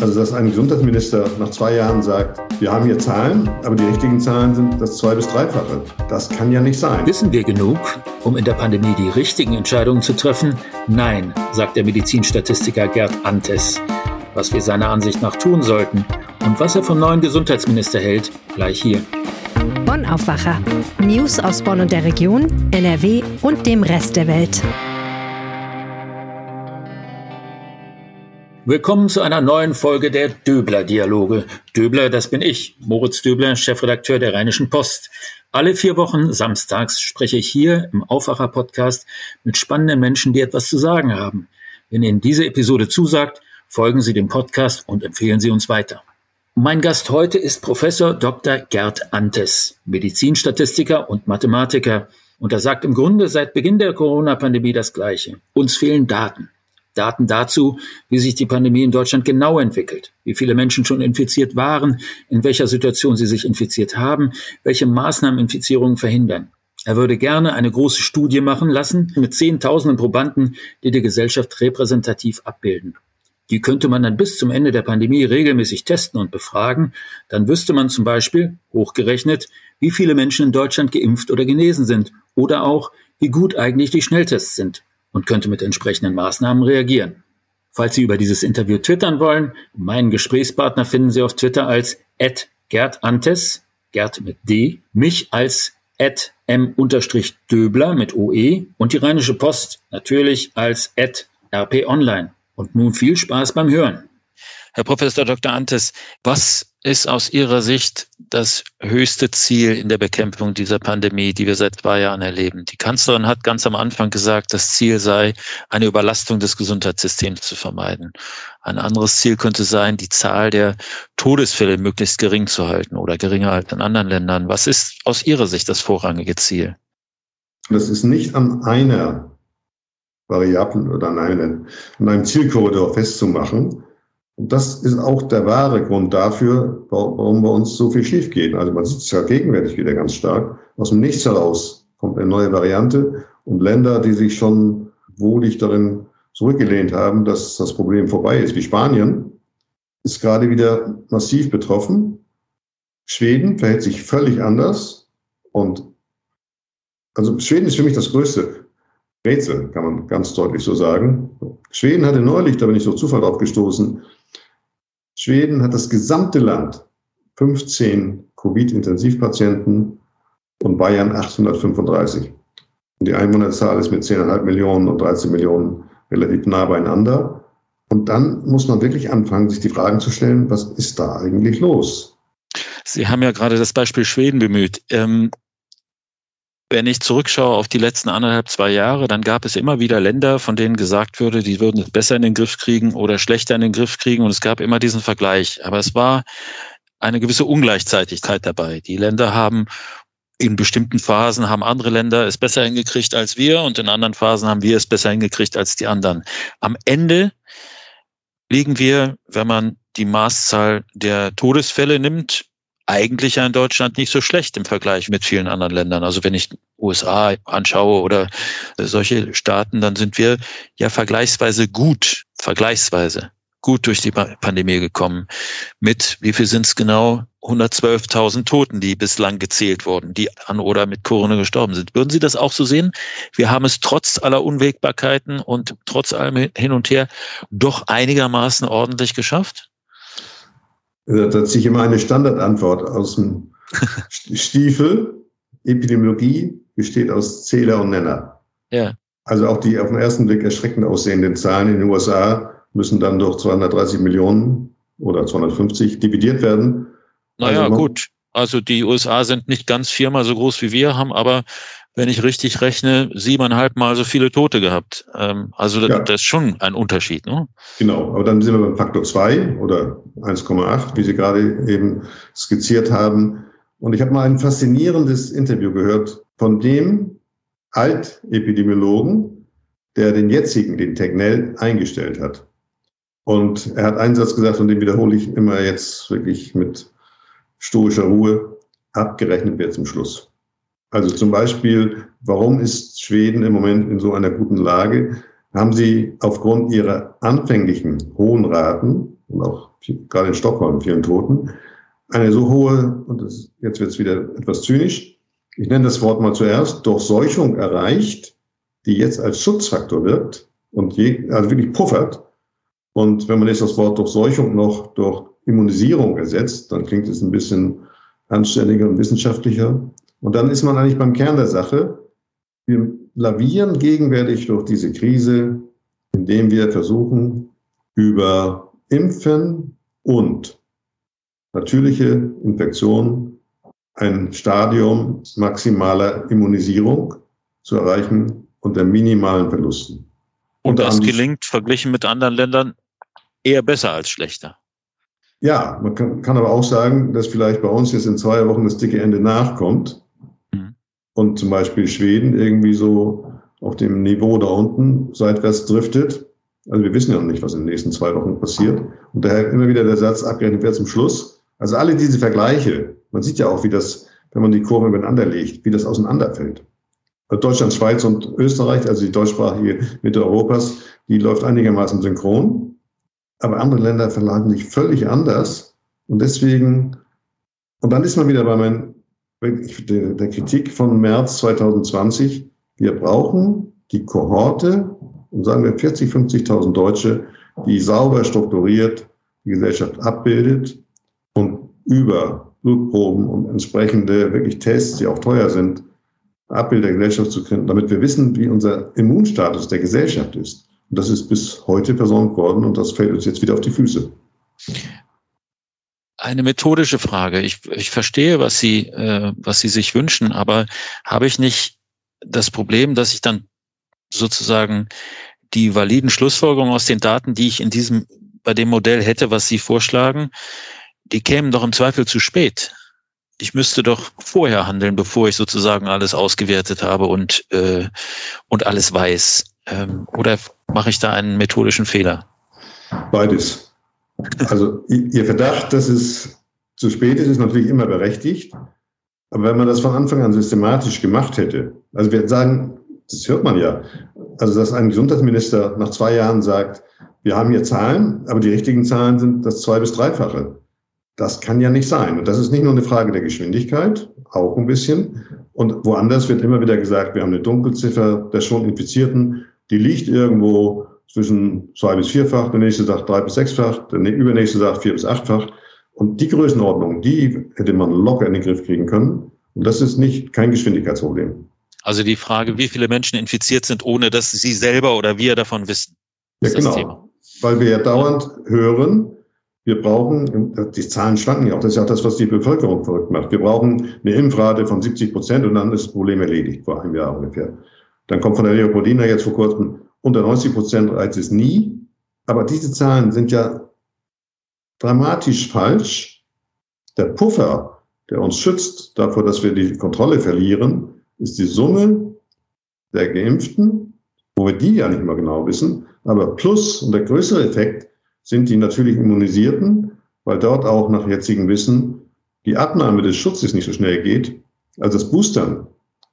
Also, dass ein Gesundheitsminister nach zwei Jahren sagt, wir haben hier Zahlen, aber die richtigen Zahlen sind das zwei- bis dreifache. Das kann ja nicht sein. Wissen wir genug, um in der Pandemie die richtigen Entscheidungen zu treffen? Nein, sagt der Medizinstatistiker Gerd Antes. Was wir seiner Ansicht nach tun sollten und was er vom neuen Gesundheitsminister hält, gleich hier. Bonn Aufwacher. News aus Bonn und der Region, NRW und dem Rest der Welt. Willkommen zu einer neuen Folge der Döbler-Dialoge. Döbler, das bin ich, Moritz Döbler, Chefredakteur der Rheinischen Post. Alle vier Wochen samstags spreche ich hier im Aufwacher-Podcast mit spannenden Menschen, die etwas zu sagen haben. Wenn Ihnen diese Episode zusagt, folgen Sie dem Podcast und empfehlen Sie uns weiter. Mein Gast heute ist Professor Dr. Gerd Antes, Medizinstatistiker und Mathematiker. Und er sagt im Grunde seit Beginn der Corona-Pandemie das Gleiche. Uns fehlen Daten. Daten dazu, wie sich die Pandemie in Deutschland genau entwickelt, wie viele Menschen schon infiziert waren, in welcher Situation sie sich infiziert haben, welche Maßnahmen Infizierungen verhindern. Er würde gerne eine große Studie machen lassen mit Zehntausenden Probanden, die die Gesellschaft repräsentativ abbilden. Die könnte man dann bis zum Ende der Pandemie regelmäßig testen und befragen. Dann wüsste man zum Beispiel, hochgerechnet, wie viele Menschen in Deutschland geimpft oder genesen sind oder auch, wie gut eigentlich die Schnelltests sind und könnte mit entsprechenden Maßnahmen reagieren. Falls Sie über dieses Interview twittern wollen, meinen Gesprächspartner finden Sie auf Twitter als Gerd Antes, Gerd mit D, mich als m-döbler mit OE und die Rheinische Post natürlich als rp online. Und nun viel Spaß beim Hören. Herr Professor Dr. Antes, was ist aus Ihrer Sicht das höchste Ziel in der Bekämpfung dieser Pandemie, die wir seit zwei Jahren erleben? Die Kanzlerin hat ganz am Anfang gesagt, das Ziel sei, eine Überlastung des Gesundheitssystems zu vermeiden. Ein anderes Ziel könnte sein, die Zahl der Todesfälle möglichst gering zu halten oder geringer als in anderen Ländern. Was ist aus Ihrer Sicht das vorrangige Ziel? Das ist nicht an einer Variablen oder an einem, an einem Zielkorridor festzumachen, und das ist auch der wahre Grund dafür, warum bei uns so viel schief geht. Also man sieht es ja gegenwärtig wieder ganz stark. Aus dem Nichts heraus kommt eine neue Variante und Länder, die sich schon wohlig darin zurückgelehnt haben, dass das Problem vorbei ist, wie Spanien, ist gerade wieder massiv betroffen. Schweden verhält sich völlig anders und also Schweden ist für mich das größte Rätsel, kann man ganz deutlich so sagen. Schweden hatte neulich, da bin ich so Zufall drauf gestoßen, Schweden hat das gesamte Land 15 Covid-Intensivpatienten und Bayern 835. Und die Einwohnerzahl ist mit 10,5 Millionen und 13 Millionen relativ nah beieinander. Und dann muss man wirklich anfangen, sich die Fragen zu stellen, was ist da eigentlich los? Sie haben ja gerade das Beispiel Schweden bemüht. Ähm, wenn ich zurückschaue auf die letzten anderthalb, zwei Jahre, dann gab es immer wieder Länder, von denen gesagt wurde, die würden es besser in den Griff kriegen oder schlechter in den Griff kriegen. Und es gab immer diesen Vergleich. Aber es war eine gewisse Ungleichzeitigkeit dabei. Die Länder haben in bestimmten Phasen haben andere Länder es besser hingekriegt als wir und in anderen Phasen haben wir es besser hingekriegt als die anderen. Am Ende liegen wir, wenn man die Maßzahl der Todesfälle nimmt, eigentlich ja in Deutschland nicht so schlecht im Vergleich mit vielen anderen Ländern. Also wenn ich USA anschaue oder solche Staaten, dann sind wir ja vergleichsweise gut, vergleichsweise gut durch die Pandemie gekommen. Mit, wie viel sind es genau? 112.000 Toten, die bislang gezählt wurden, die an oder mit Corona gestorben sind. Würden Sie das auch so sehen? Wir haben es trotz aller Unwägbarkeiten und trotz allem hin und her doch einigermaßen ordentlich geschafft? Da hat sich immer eine Standardantwort aus dem Stiefel. Epidemiologie besteht aus Zähler und Nenner. Ja. Also auch die auf den ersten Blick erschreckend aussehenden Zahlen in den USA müssen dann durch 230 Millionen oder 250 dividiert werden. Naja, also gut. Also die USA sind nicht ganz viermal so groß wie wir, haben aber wenn ich richtig rechne, siebeneinhalb Mal so viele Tote gehabt. Ähm, also das, ja. das, ist schon ein Unterschied. Ne? Genau, aber dann sind wir beim Faktor 2 oder 1,8, wie Sie gerade eben skizziert haben. Und ich habe mal ein faszinierendes Interview gehört von dem Altepidemiologen, der den jetzigen, den Tegnell, eingestellt hat. Und er hat einen Satz gesagt, und den wiederhole ich immer jetzt wirklich mit stoischer Ruhe, abgerechnet wird zum Schluss. Also zum Beispiel, warum ist Schweden im Moment in so einer guten Lage? Haben sie aufgrund ihrer anfänglichen hohen Raten und auch gerade in Stockholm vielen Toten, eine so hohe, und das, jetzt wird es wieder etwas zynisch, ich nenne das Wort mal zuerst, Durchseuchung erreicht, die jetzt als Schutzfaktor wirkt und je, also wirklich puffert. Und wenn man jetzt das Wort Durchseuchung noch durch Immunisierung ersetzt, dann klingt es ein bisschen anständiger und wissenschaftlicher. Und dann ist man eigentlich beim Kern der Sache. Wir lavieren gegenwärtig durch diese Krise, indem wir versuchen, über Impfen und natürliche Infektion ein Stadium maximaler Immunisierung zu erreichen unter minimalen Verlusten. Und das gelingt verglichen mit anderen Ländern eher besser als schlechter. Ja, man kann, kann, aber auch sagen, dass vielleicht bei uns jetzt in zwei Wochen das dicke Ende nachkommt. Und zum Beispiel Schweden irgendwie so auf dem Niveau da unten seitwärts driftet. Also wir wissen ja noch nicht, was in den nächsten zwei Wochen passiert. Und daher immer wieder der Satz abgerechnet wird zum Schluss. Also alle diese Vergleiche, man sieht ja auch, wie das, wenn man die Kurve übereinander legt, wie das auseinanderfällt. Also Deutschland, Schweiz und Österreich, also die deutschsprachige Mitte Europas, die läuft einigermaßen synchron. Aber andere Länder verlagen sich völlig anders. Und deswegen, und dann ist man wieder bei meinen, der, der Kritik von März 2020. Wir brauchen die Kohorte, und sagen wir 40, 50.000 Deutsche, die sauber strukturiert die Gesellschaft abbildet und über Blutproben und entsprechende wirklich Tests, die auch teuer sind, Abbild der Gesellschaft zu können, damit wir wissen, wie unser Immunstatus der Gesellschaft ist. Und das ist bis heute versorgt worden und das fällt uns jetzt wieder auf die Füße. Eine methodische Frage. Ich, ich verstehe, was Sie, äh, was Sie sich wünschen, aber habe ich nicht das Problem, dass ich dann sozusagen die validen Schlussfolgerungen aus den Daten, die ich in diesem, bei dem Modell hätte, was Sie vorschlagen, die kämen doch im Zweifel zu spät. Ich müsste doch vorher handeln, bevor ich sozusagen alles ausgewertet habe und, äh, und alles weiß. Ähm, oder mache ich da einen methodischen Fehler? Beides. Also Ihr Verdacht, dass es zu spät ist, ist natürlich immer berechtigt. Aber wenn man das von Anfang an systematisch gemacht hätte, also wir sagen, das hört man ja, also dass ein Gesundheitsminister nach zwei Jahren sagt, wir haben hier Zahlen, aber die richtigen Zahlen sind das zwei- bis dreifache. Das kann ja nicht sein. Und das ist nicht nur eine Frage der Geschwindigkeit, auch ein bisschen. Und woanders wird immer wieder gesagt, wir haben eine Dunkelziffer der schon Infizierten, die liegt irgendwo zwischen zwei bis vierfach, der nächste sagt drei bis sechsfach, der übernächste sagt vier bis achtfach. Und die Größenordnung, die hätte man locker in den Griff kriegen können. Und das ist nicht kein Geschwindigkeitsproblem. Also die Frage, wie viele Menschen infiziert sind, ohne dass sie selber oder wir davon wissen. Ja, genau. Weil wir ja dauernd hören, wir brauchen, die Zahlen schwanken ja auch, das ist ja auch das, was die Bevölkerung verrückt macht. Wir brauchen eine Impfrate von 70 Prozent und dann ist das Problem erledigt, vor einem Jahr ungefähr. Dann kommt von der Leopoldina jetzt vor kurzem unter 90 Prozent reizt es nie. Aber diese Zahlen sind ja dramatisch falsch. Der Puffer, der uns schützt davor, dass wir die Kontrolle verlieren, ist die Summe der Geimpften, wo wir die ja nicht mal genau wissen, aber plus und der größere Effekt sind die natürlich Immunisierten, weil dort auch nach jetzigem Wissen die Abnahme des Schutzes nicht so schnell geht als das Boostern.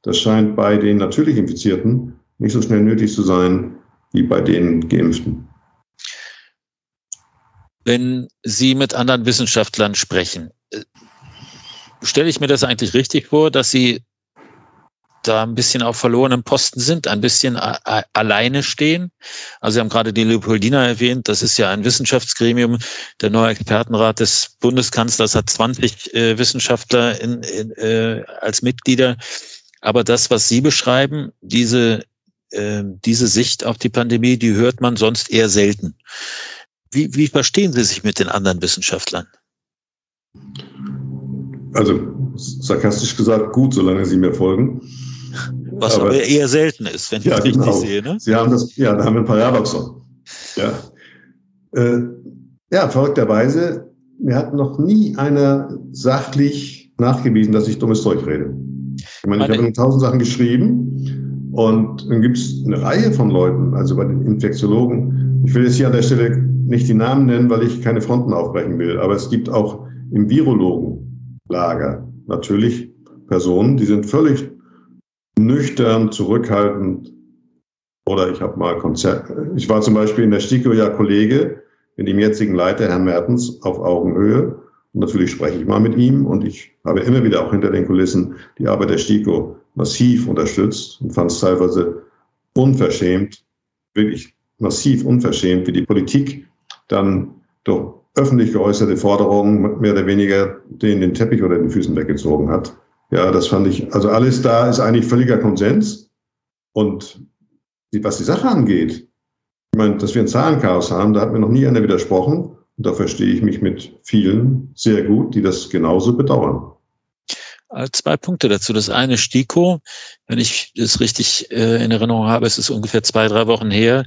Das scheint bei den natürlich Infizierten nicht so schnell nötig zu sein wie bei den Geimpften. Wenn Sie mit anderen Wissenschaftlern sprechen, äh, stelle ich mir das eigentlich richtig vor, dass Sie da ein bisschen auf verlorenem Posten sind, ein bisschen alleine stehen. Also Sie haben gerade die Leopoldina erwähnt, das ist ja ein Wissenschaftsgremium. Der neue Expertenrat des Bundeskanzlers hat 20 äh, Wissenschaftler in, in, äh, als Mitglieder. Aber das, was Sie beschreiben, diese, äh, diese Sicht auf die Pandemie, die hört man sonst eher selten. Wie, wie verstehen Sie sich mit den anderen Wissenschaftlern? Also sarkastisch gesagt, gut, solange Sie mir folgen. Was aber, aber eher selten ist, wenn ich ja, das richtig genau. sehe. Ne? Sie haben das, ja, da haben wir ein Paradoxon. Ja. Äh, ja, verrückterweise, mir hat noch nie einer sachlich nachgewiesen, dass ich dummes Zeug rede. Ich meine, ich habe tausend Sachen geschrieben und dann gibt es eine Reihe von Leuten, also bei den Infektiologen. Ich will jetzt hier an der Stelle nicht die Namen nennen, weil ich keine Fronten aufbrechen will, aber es gibt auch im Virologenlager natürlich Personen, die sind völlig nüchtern, zurückhaltend. Oder ich habe mal Konzert. Ich war zum Beispiel in der STIKO ja Kollege mit dem jetzigen Leiter, Herrn Mertens, auf Augenhöhe. Und natürlich spreche ich mal mit ihm und ich habe immer wieder auch hinter den Kulissen die Arbeit der STIKO massiv unterstützt und fand es teilweise unverschämt, wirklich massiv unverschämt, wie die Politik dann durch öffentlich geäußerte Forderungen mehr oder weniger den, den Teppich oder den Füßen weggezogen hat. Ja, das fand ich, also alles da ist eigentlich völliger Konsens. Und die, was die Sache angeht, ich meine, dass wir ein Zahlenchaos haben, da hat mir noch nie einer widersprochen. Und da verstehe ich mich mit vielen sehr gut, die das genauso bedauern. Äh, zwei Punkte dazu. Das eine STIKO, wenn ich es richtig äh, in Erinnerung habe, es ist ungefähr zwei, drei Wochen her,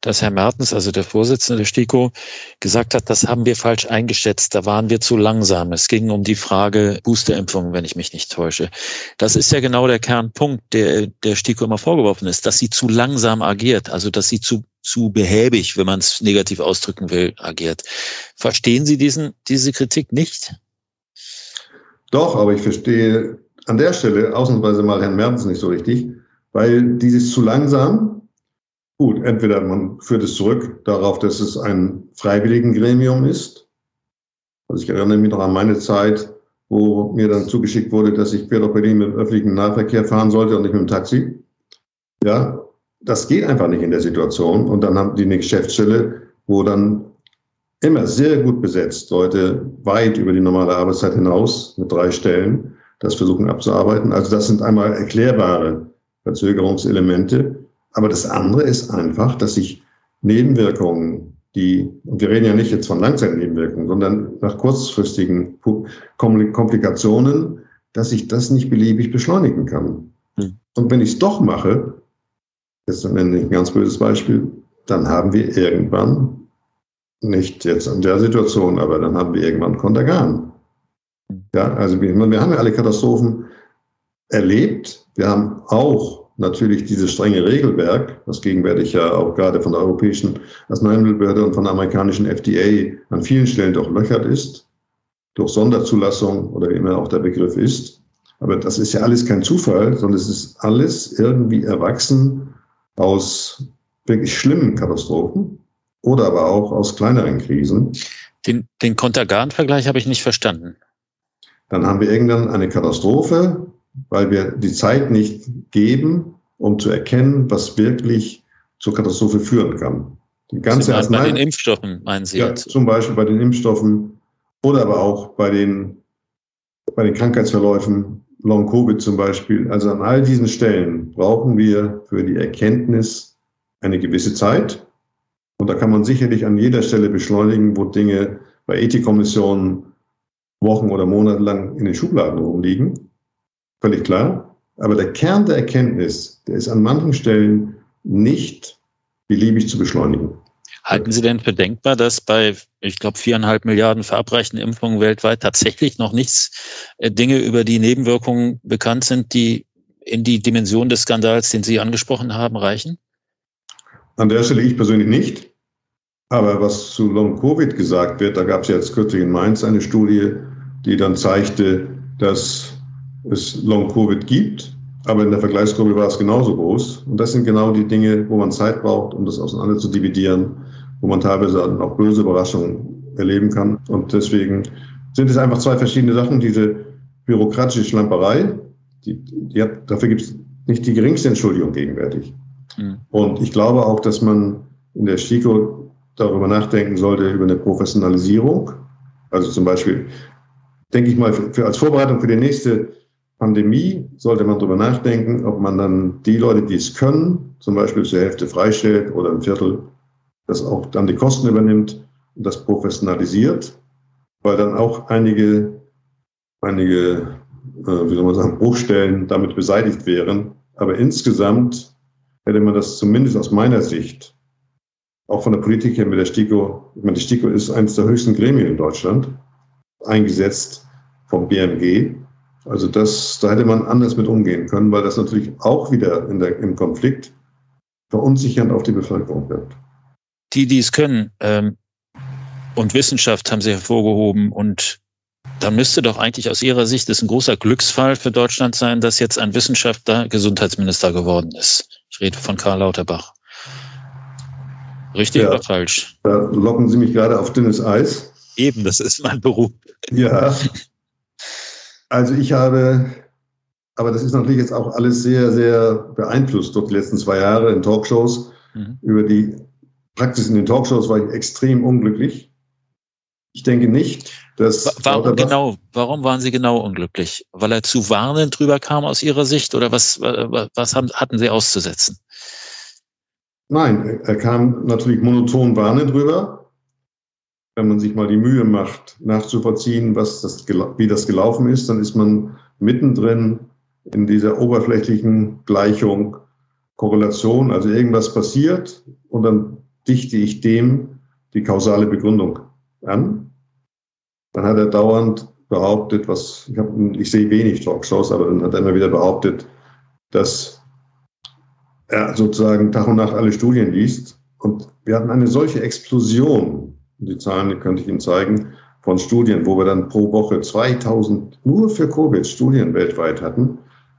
dass Herr Mertens, also der Vorsitzende der STIKO, gesagt hat, das haben wir falsch eingeschätzt, da waren wir zu langsam. Es ging um die Frage Boosterimpfung, wenn ich mich nicht täusche. Das ist ja genau der Kernpunkt, der der STIKO immer vorgeworfen ist, dass sie zu langsam agiert, also dass sie zu zu behäbig, wenn man es negativ ausdrücken will, agiert. Verstehen Sie diesen, diese Kritik nicht? Doch, aber ich verstehe an der Stelle ausnahmsweise mal Herrn Merz nicht so richtig, weil dieses zu langsam, gut, entweder man führt es zurück darauf, dass es ein freiwilligen Gremium ist. Also ich erinnere mich noch an meine Zeit, wo mir dann zugeschickt wurde, dass ich quer durch Berlin mit dem öffentlichen Nahverkehr fahren sollte und nicht mit dem Taxi. Ja, das geht einfach nicht in der Situation. Und dann haben die eine Geschäftsstelle, wo dann immer sehr gut besetzt, Leute weit über die normale Arbeitszeit hinaus mit drei Stellen das versuchen abzuarbeiten. Also das sind einmal erklärbare Verzögerungselemente. Aber das andere ist einfach, dass sich Nebenwirkungen, die, und wir reden ja nicht jetzt von Langzeitnebenwirkungen, sondern nach kurzfristigen Komplikationen, dass ich das nicht beliebig beschleunigen kann. Hm. Und wenn ich es doch mache, jetzt nenne ich ein ganz böses Beispiel, dann haben wir irgendwann nicht jetzt in der Situation, aber dann haben wir irgendwann Kontergan. Ja, also wir, wir haben ja alle Katastrophen erlebt. Wir haben auch natürlich dieses strenge Regelwerk, das gegenwärtig ja auch gerade von der Europäischen Arzneimittelbehörde und von der amerikanischen FDA an vielen Stellen durchlöchert ist, durch Sonderzulassung oder wie immer auch der Begriff ist. Aber das ist ja alles kein Zufall, sondern es ist alles irgendwie erwachsen aus wirklich schlimmen Katastrophen oder aber auch aus kleineren Krisen. Den, den Kontergan-Vergleich habe ich nicht verstanden. Dann haben wir irgendwann eine Katastrophe, weil wir die Zeit nicht geben, um zu erkennen, was wirklich zur Katastrophe führen kann. Die ganze Arznei bei den Impfstoffen meinen Sie ja, jetzt? Zum Beispiel bei den Impfstoffen oder aber auch bei den, bei den Krankheitsverläufen, Long-Covid zum Beispiel. Also an all diesen Stellen brauchen wir für die Erkenntnis eine gewisse Zeit. Und da kann man sicherlich an jeder Stelle beschleunigen, wo Dinge bei Ethikkommissionen Wochen oder Monate lang in den Schubladen rumliegen. Völlig klar. Aber der Kern der Erkenntnis, der ist an manchen Stellen nicht beliebig zu beschleunigen. Halten Sie denn für denkbar, dass bei, ich glaube, viereinhalb Milliarden verabreichten Impfungen weltweit tatsächlich noch nichts äh, Dinge über die Nebenwirkungen bekannt sind, die in die Dimension des Skandals, den Sie angesprochen haben, reichen? An der Stelle ich persönlich nicht. Aber was zu Long-Covid gesagt wird, da gab es jetzt kürzlich in Mainz eine Studie, die dann zeigte, dass es Long-Covid gibt, aber in der Vergleichsgruppe war es genauso groß. Und das sind genau die Dinge, wo man Zeit braucht, um das auseinander zu dividieren, wo man teilweise auch böse Überraschungen erleben kann. Und deswegen sind es einfach zwei verschiedene Sachen. Diese bürokratische Schlamperei, die, die hat, dafür gibt es nicht die geringste Entschuldigung gegenwärtig. Mhm. Und ich glaube auch, dass man in der STIKO darüber nachdenken sollte, über eine Professionalisierung. Also zum Beispiel, denke ich mal, für, als Vorbereitung für die nächste Pandemie sollte man darüber nachdenken, ob man dann die Leute, die es können, zum Beispiel zur Hälfte freistellt oder ein Viertel, das auch dann die Kosten übernimmt und das professionalisiert, weil dann auch einige, einige, äh, wie soll man sagen, Bruchstellen damit beseitigt wären. Aber insgesamt hätte man das zumindest aus meiner Sicht auch von der Politik her mit der STIKO, ich meine, die STIKO ist eines der höchsten Gremien in Deutschland, eingesetzt vom BMG. Also das, da hätte man anders mit umgehen können, weil das natürlich auch wieder der, im Konflikt verunsichernd auf die Bevölkerung wirkt. Die, die es können, ähm, und Wissenschaft haben sie hervorgehoben und dann müsste doch eigentlich aus Ihrer Sicht das ein großer Glücksfall für Deutschland sein, dass jetzt ein Wissenschaftler Gesundheitsminister geworden ist. Ich rede von Karl Lauterbach. Richtig ja, oder falsch? Da locken Sie mich gerade auf dünnes Eis. Eben, das ist mein Beruf. Ja. Also ich habe, aber das ist natürlich jetzt auch alles sehr, sehr beeinflusst durch die letzten zwei Jahre in Talkshows. Mhm. Über die Praxis in den Talkshows war ich extrem unglücklich. Ich denke nicht, dass. Warum genau, warum waren Sie genau unglücklich? Weil er zu warnend drüber kam aus Ihrer Sicht oder was, was haben, hatten Sie auszusetzen? Nein, er kam natürlich monoton warnend drüber. Wenn man sich mal die Mühe macht, nachzuvollziehen, was das, wie das gelaufen ist, dann ist man mittendrin in dieser oberflächlichen Gleichung Korrelation, also irgendwas passiert und dann dichte ich dem die kausale Begründung an. Dann hat er dauernd behauptet, was ich, hab, ich sehe wenig Talkshows, aber dann hat er immer wieder behauptet, dass er sozusagen Tag und Nacht alle Studien liest. Und wir hatten eine solche Explosion, die Zahlen die könnte ich Ihnen zeigen, von Studien, wo wir dann pro Woche 2000 nur für Covid Studien weltweit hatten.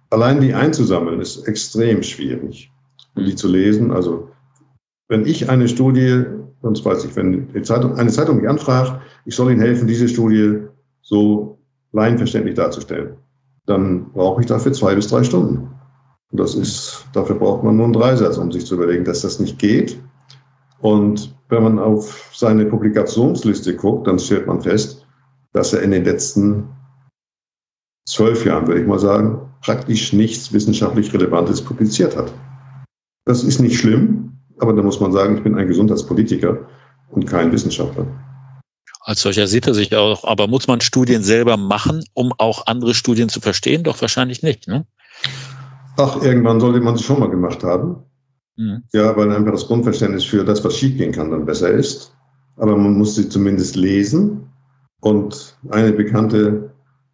Allein die einzusammeln ist extrem schwierig, die zu lesen. Also wenn ich eine Studie, sonst weiß ich, wenn Zeitung, eine Zeitung mich anfragt, ich soll Ihnen helfen, diese Studie so laienverständlich darzustellen, dann brauche ich dafür zwei bis drei Stunden. Und das ist, dafür braucht man nur einen Dreisatz, um sich zu überlegen, dass das nicht geht. Und wenn man auf seine Publikationsliste guckt, dann stellt man fest, dass er in den letzten zwölf Jahren, würde ich mal sagen, praktisch nichts wissenschaftlich Relevantes publiziert hat. Das ist nicht schlimm, aber da muss man sagen, ich bin ein Gesundheitspolitiker und kein Wissenschaftler. Als solcher sieht er sich auch, aber muss man Studien selber machen, um auch andere Studien zu verstehen? Doch wahrscheinlich nicht, ne? Ach, irgendwann sollte man sie schon mal gemacht haben. Mhm. Ja, weil einfach das Grundverständnis für das, was schiefgehen kann, dann besser ist. Aber man muss sie zumindest lesen. Und eine bekannte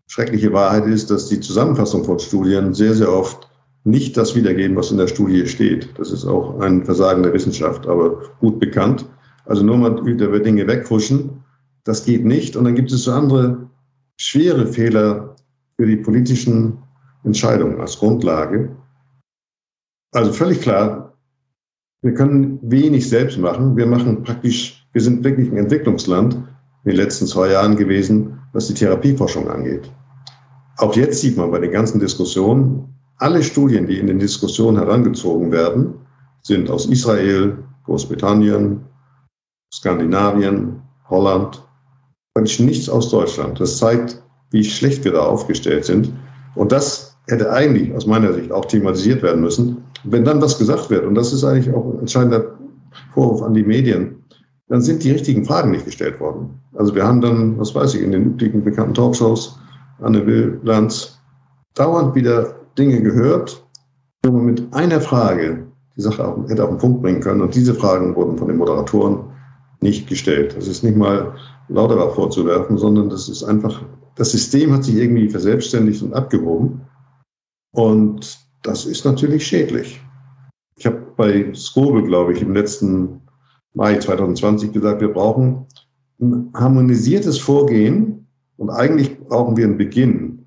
schreckliche Wahrheit ist, dass die Zusammenfassung von Studien sehr, sehr oft nicht das wiedergeben, was in der Studie steht. Das ist auch ein Versagen der Wissenschaft, aber gut bekannt. Also nur mal über Dinge weghuschen, das geht nicht. Und dann gibt es so andere schwere Fehler für die politischen Entscheidungen als Grundlage. Also völlig klar, wir können wenig selbst machen. Wir machen praktisch, wir sind wirklich ein Entwicklungsland in den letzten zwei Jahren gewesen, was die Therapieforschung angeht. Auch jetzt sieht man bei den ganzen Diskussionen, alle Studien, die in den Diskussionen herangezogen werden, sind aus Israel, Großbritannien, Skandinavien, Holland, praktisch nichts aus Deutschland. Das zeigt, wie schlecht wir da aufgestellt sind. Und das hätte eigentlich aus meiner Sicht auch thematisiert werden müssen. Wenn dann was gesagt wird, und das ist eigentlich auch ein entscheidender Vorwurf an die Medien, dann sind die richtigen Fragen nicht gestellt worden. Also wir haben dann, was weiß ich, in den üblichen bekannten Talkshows, Anne Will, Lanz, dauernd wieder Dinge gehört, wo man mit einer Frage die Sache auf, hätte auf den Punkt bringen können. Und diese Fragen wurden von den Moderatoren nicht gestellt. Das ist nicht mal Lauterbach vorzuwerfen, sondern das ist einfach, das System hat sich irgendwie verselbstständigt und abgehoben. Und das ist natürlich schädlich. Ich habe bei Skobel, glaube ich, im letzten Mai 2020 gesagt, wir brauchen ein harmonisiertes Vorgehen und eigentlich brauchen wir einen Beginn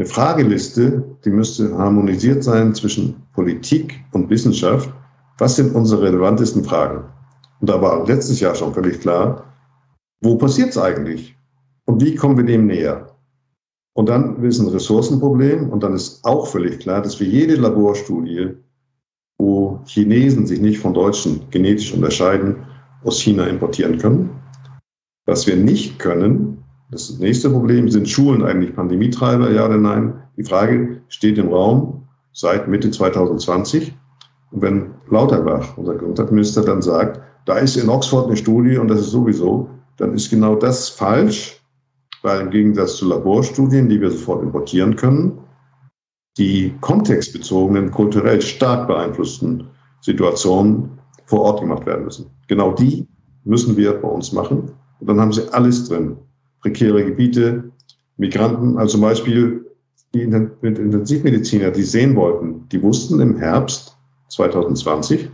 eine Frageliste, die müsste harmonisiert sein zwischen Politik und Wissenschaft. Was sind unsere relevantesten Fragen? Und da war letztes Jahr schon völlig klar, wo passiert es eigentlich? Und wie kommen wir dem näher? Und dann ist ein Ressourcenproblem und dann ist auch völlig klar, dass wir jede Laborstudie, wo Chinesen sich nicht von Deutschen genetisch unterscheiden, aus China importieren können. Was wir nicht können, das nächste Problem, sind Schulen eigentlich Pandemietreiber, ja oder nein? Die Frage steht im Raum seit Mitte 2020. Und wenn Lauterbach, unser Gesundheitsminister, dann sagt, da ist in Oxford eine Studie und das ist sowieso, dann ist genau das falsch, weil im Gegensatz zu Laborstudien, die wir sofort importieren können, die kontextbezogenen, kulturell stark beeinflussten Situationen vor Ort gemacht werden müssen. Genau die müssen wir bei uns machen. Und dann haben sie alles drin prekäre Gebiete, Migranten, also zum Beispiel die Intensivmediziner, die sehen wollten, die wussten im Herbst 2020,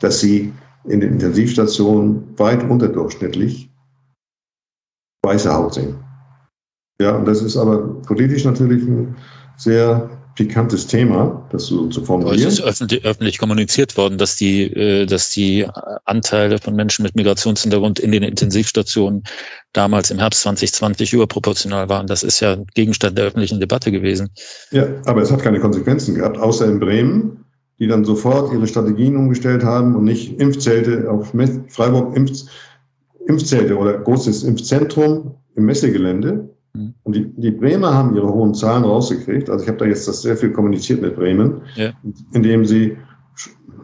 dass sie in den Intensivstationen weit unterdurchschnittlich weiße Haut sehen. Ja, und das ist aber politisch natürlich ein sehr pikantes Thema, das so zu formulieren. Es ist öffentlich, öffentlich kommuniziert worden, dass die, äh, dass die Anteile von Menschen mit Migrationshintergrund in den Intensivstationen damals im Herbst 2020 überproportional waren. Das ist ja Gegenstand der öffentlichen Debatte gewesen. Ja, aber es hat keine Konsequenzen gehabt, außer in Bremen, die dann sofort ihre Strategien umgestellt haben und nicht Impfzelte auf Freiburg Impf, Impfzelte oder großes Impfzentrum im Messegelände Mhm. Und die, die Bremer haben ihre hohen Zahlen rausgekriegt. Also ich habe da jetzt das sehr viel kommuniziert mit Bremen, ja. indem sie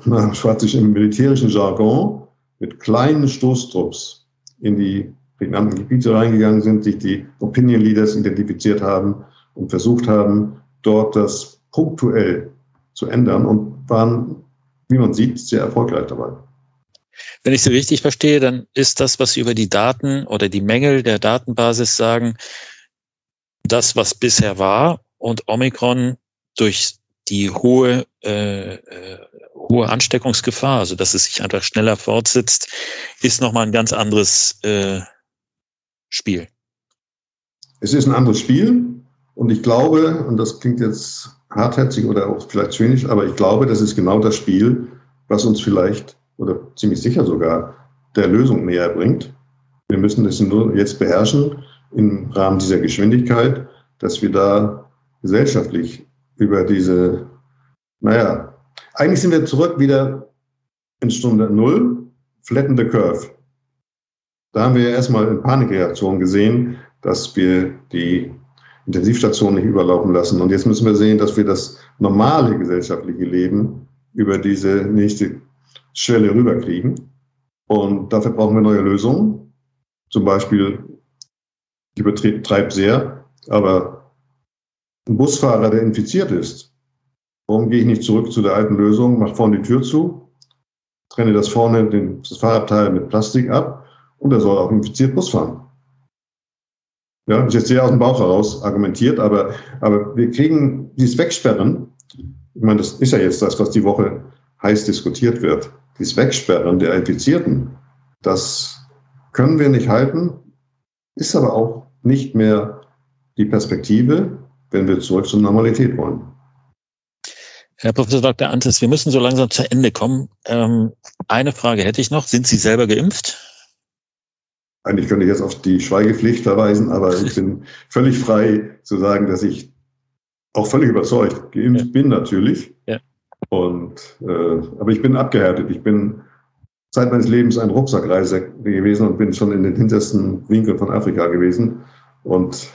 na, schwarz im militärischen Jargon mit kleinen Stoßtrupps in die prägnanten Gebiete reingegangen sind, sich die Opinion Leaders identifiziert haben und versucht haben, dort das punktuell zu ändern und waren, wie man sieht, sehr erfolgreich dabei. Wenn ich Sie richtig verstehe, dann ist das, was Sie über die Daten oder die Mängel der Datenbasis sagen, das, was bisher war und Omikron durch die hohe, äh, äh, hohe Ansteckungsgefahr, also dass es sich einfach schneller fortsetzt, ist nochmal ein ganz anderes äh, Spiel. Es ist ein anderes Spiel und ich glaube, und das klingt jetzt hartherzig oder auch vielleicht zynisch, aber ich glaube, das ist genau das Spiel, was uns vielleicht oder ziemlich sicher sogar der Lösung näher bringt. Wir müssen es nur jetzt beherrschen im Rahmen dieser Geschwindigkeit, dass wir da gesellschaftlich über diese, naja, eigentlich sind wir zurück wieder in Stunde Null, flatten the curve. Da haben wir erstmal in Panikreaktion gesehen, dass wir die Intensivstation nicht überlaufen lassen. Und jetzt müssen wir sehen, dass wir das normale gesellschaftliche Leben über diese nächste Schwelle rüberkriegen. Und dafür brauchen wir neue Lösungen. Zum Beispiel ich übertreibe sehr, aber ein Busfahrer, der infiziert ist, warum gehe ich nicht zurück zu der alten Lösung, mache vorne die Tür zu, trenne das vorne, den, das Fahrradteil mit Plastik ab und er soll auch infiziert Bus fahren. Ja, ist jetzt sehr aus dem Bauch heraus argumentiert, aber, aber wir kriegen dieses Wegsperren, ich meine, das ist ja jetzt das, was die Woche heiß diskutiert wird, dieses Wegsperren der Infizierten, das können wir nicht halten, ist aber auch nicht mehr die Perspektive, wenn wir zurück zur Normalität wollen. Herr Professor Dr. Antes, wir müssen so langsam zu Ende kommen. Ähm, eine Frage hätte ich noch. Sind Sie selber geimpft? Eigentlich könnte ich jetzt auf die Schweigepflicht verweisen, aber ich bin völlig frei zu sagen, dass ich auch völlig überzeugt geimpft ja. bin natürlich. Ja. Und, äh, aber ich bin abgehärtet. Ich bin Zeit meines Lebens ein Rucksackreiser gewesen und bin schon in den hintersten Winkeln von Afrika gewesen. Und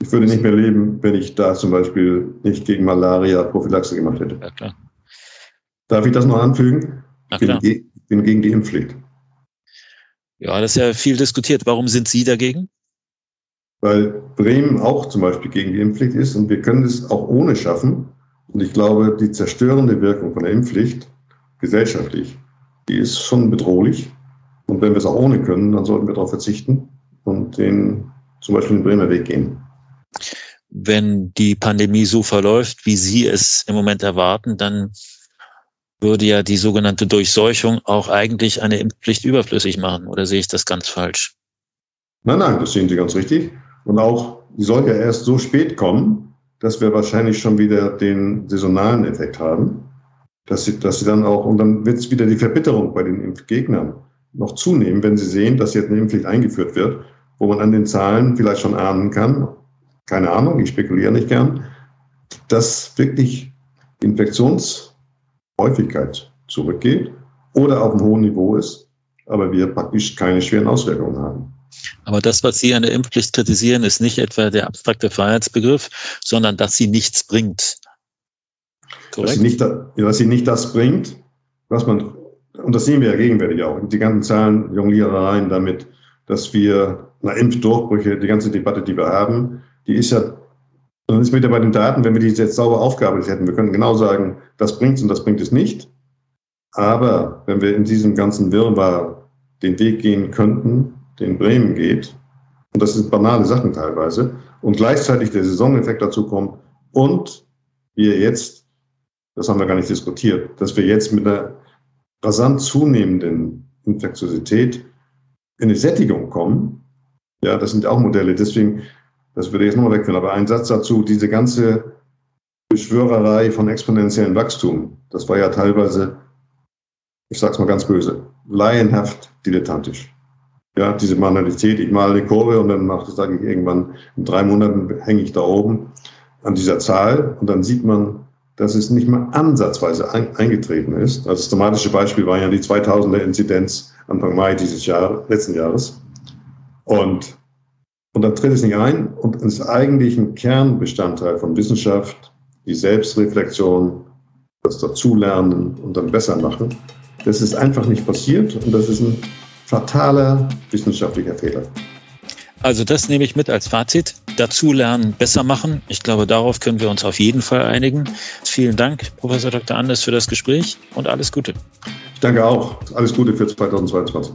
ich würde nicht mehr leben, wenn ich da zum Beispiel nicht gegen Malaria Prophylaxe gemacht hätte. Ja. Darf ich das noch anfügen? Ich bin, bin, gegen die Impfpflicht. Ja, das ist ja viel diskutiert. Warum sind Sie dagegen? Weil Bremen auch zum Beispiel gegen die Impfpflicht ist und wir können es auch ohne schaffen. Und ich glaube, die zerstörende Wirkung von der Impfpflicht gesellschaftlich die ist schon bedrohlich. Und wenn wir es auch ohne können, dann sollten wir darauf verzichten und den zum Beispiel den Bremer Weg gehen. Wenn die Pandemie so verläuft, wie Sie es im Moment erwarten, dann würde ja die sogenannte Durchseuchung auch eigentlich eine Impfpflicht überflüssig machen. Oder sehe ich das ganz falsch? Nein, nein, das sehen Sie ganz richtig. Und auch, die soll ja erst so spät kommen, dass wir wahrscheinlich schon wieder den saisonalen Effekt haben dass sie, dass sie dann auch, und dann wird es wieder die Verbitterung bei den Impfgegnern noch zunehmen, wenn sie sehen, dass jetzt eine Impfpflicht eingeführt wird, wo man an den Zahlen vielleicht schon ahnen kann, keine Ahnung, ich spekuliere nicht gern, dass wirklich Infektionshäufigkeit zurückgeht oder auf einem hohen Niveau ist, aber wir praktisch keine schweren Auswirkungen haben. Aber das, was Sie an der Impfpflicht kritisieren, ist nicht etwa der abstrakte Freiheitsbegriff, sondern dass sie nichts bringt. Dass sie, nicht, dass sie nicht das bringt, was man, und das sehen wir ja gegenwärtig auch, die ganzen Zahlen, Jonglierereien damit, dass wir, na, Impfdurchbrüche, die ganze Debatte, die wir haben, die ist ja, dann ist wieder bei den Daten, wenn wir die jetzt sauber aufgearbeitet hätten, wir können genau sagen, das bringt es und das bringt es nicht. Aber wenn wir in diesem ganzen Wirrwarr den Weg gehen könnten, den Bremen geht, und das sind banale Sachen teilweise, und gleichzeitig der Saisoneffekt dazu kommt und wir jetzt das haben wir gar nicht diskutiert, dass wir jetzt mit einer rasant zunehmenden Infektiosität in eine Sättigung kommen. Ja, das sind auch Modelle. Deswegen, das würde ich jetzt nochmal wegführen. Aber ein Satz dazu, diese ganze Beschwörerei von exponentiellem Wachstum. Das war ja teilweise, ich sag's mal ganz böse, laienhaft dilettantisch. Ja, diese Manualität, ich male eine Kurve und dann mache, sage ich irgendwann, in drei Monaten hänge ich da oben an dieser Zahl und dann sieht man, dass es nicht mal ansatzweise ein, eingetreten ist. Also das dramatische Beispiel war ja die 2000er Inzidenz Anfang Mai dieses Jahr, letzten Jahres. Und, und dann tritt es nicht ein und ist eigentlich ein Kernbestandteil von Wissenschaft, die Selbstreflexion, das Dazulernen und dann besser machen. Das ist einfach nicht passiert und das ist ein fataler wissenschaftlicher Fehler. Also das nehme ich mit als Fazit. Dazulernen, besser machen. Ich glaube, darauf können wir uns auf jeden Fall einigen. Vielen Dank, Professor Dr. Anders, für das Gespräch und alles Gute. Ich danke auch. Alles Gute für 2022.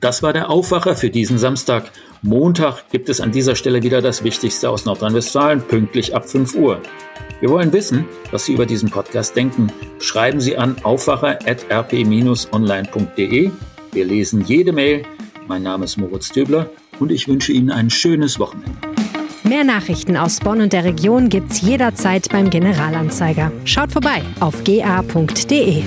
Das war der Aufwacher für diesen Samstag. Montag gibt es an dieser Stelle wieder das Wichtigste aus Nordrhein-Westfalen, pünktlich ab 5 Uhr. Wir wollen wissen, was Sie über diesen Podcast denken. Schreiben Sie an aufwacher.rp-online.de. Wir lesen jede Mail. Mein Name ist Moritz Döbler und ich wünsche Ihnen ein schönes Wochenende. Mehr Nachrichten aus Bonn und der Region gibt's jederzeit beim Generalanzeiger. Schaut vorbei auf ga.de.